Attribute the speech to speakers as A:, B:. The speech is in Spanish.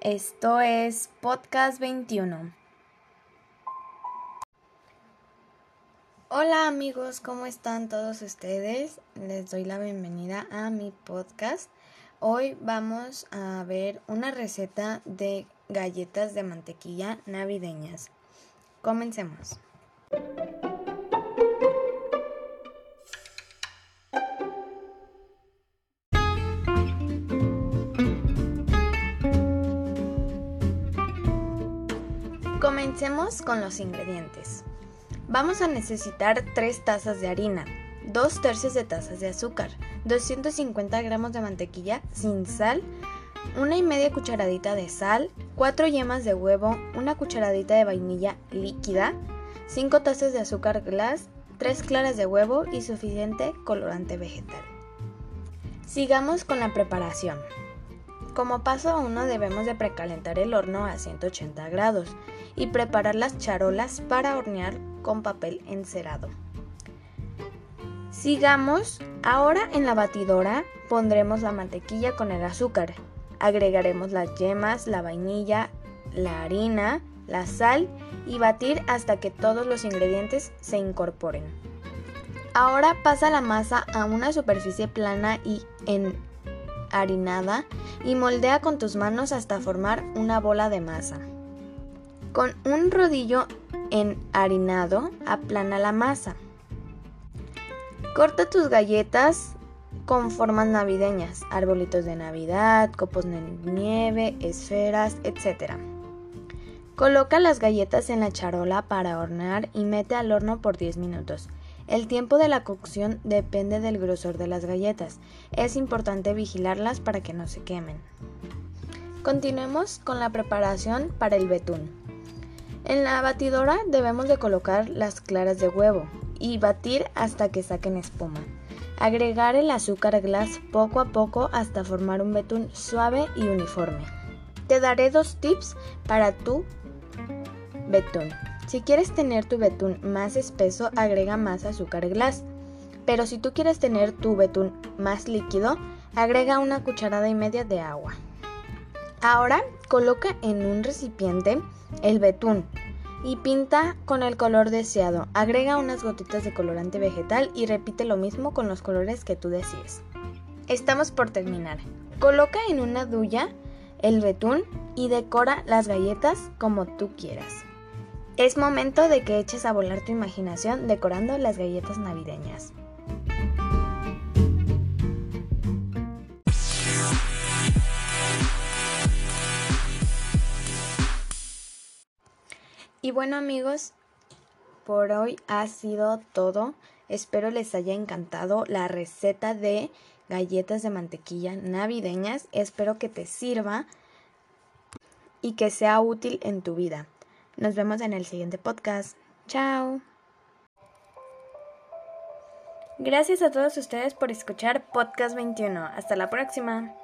A: Esto es Podcast 21. Hola amigos, ¿cómo están todos ustedes? Les doy la bienvenida a mi podcast. Hoy vamos a ver una receta de galletas de mantequilla navideñas. Comencemos. Comencemos con los ingredientes. Vamos a necesitar 3 tazas de harina, 2 tercios de tazas de azúcar, 250 gramos de mantequilla sin sal, una y media cucharadita de sal, 4 yemas de huevo, una cucharadita de vainilla líquida, 5 tazas de azúcar glass, 3 claras de huevo y suficiente colorante vegetal. Sigamos con la preparación. Como paso 1 debemos de precalentar el horno a 180 grados y preparar las charolas para hornear con papel encerado. Sigamos, ahora en la batidora pondremos la mantequilla con el azúcar, agregaremos las yemas, la vainilla, la harina, la sal y batir hasta que todos los ingredientes se incorporen. Ahora pasa la masa a una superficie plana y enharinada y moldea con tus manos hasta formar una bola de masa. Con un rodillo enharinado, aplana la masa. Corta tus galletas con formas navideñas, arbolitos de Navidad, copos de nieve, esferas, etc. Coloca las galletas en la charola para hornear y mete al horno por 10 minutos. El tiempo de la cocción depende del grosor de las galletas. Es importante vigilarlas para que no se quemen. Continuemos con la preparación para el betún. En la batidora debemos de colocar las claras de huevo y batir hasta que saquen espuma. Agregar el azúcar glass poco a poco hasta formar un betún suave y uniforme. Te daré dos tips para tu betún. Si quieres tener tu betún más espeso, agrega más azúcar glass. Pero si tú quieres tener tu betún más líquido, agrega una cucharada y media de agua. Ahora coloca en un recipiente el betún y pinta con el color deseado. Agrega unas gotitas de colorante vegetal y repite lo mismo con los colores que tú desees. Estamos por terminar. Coloca en una duya el betún y decora las galletas como tú quieras. Es momento de que eches a volar tu imaginación decorando las galletas navideñas. Y bueno amigos, por hoy ha sido todo. Espero les haya encantado la receta de galletas de mantequilla navideñas. Espero que te sirva y que sea útil en tu vida. Nos vemos en el siguiente podcast. Chao. Gracias a todos ustedes por escuchar Podcast 21. Hasta la próxima.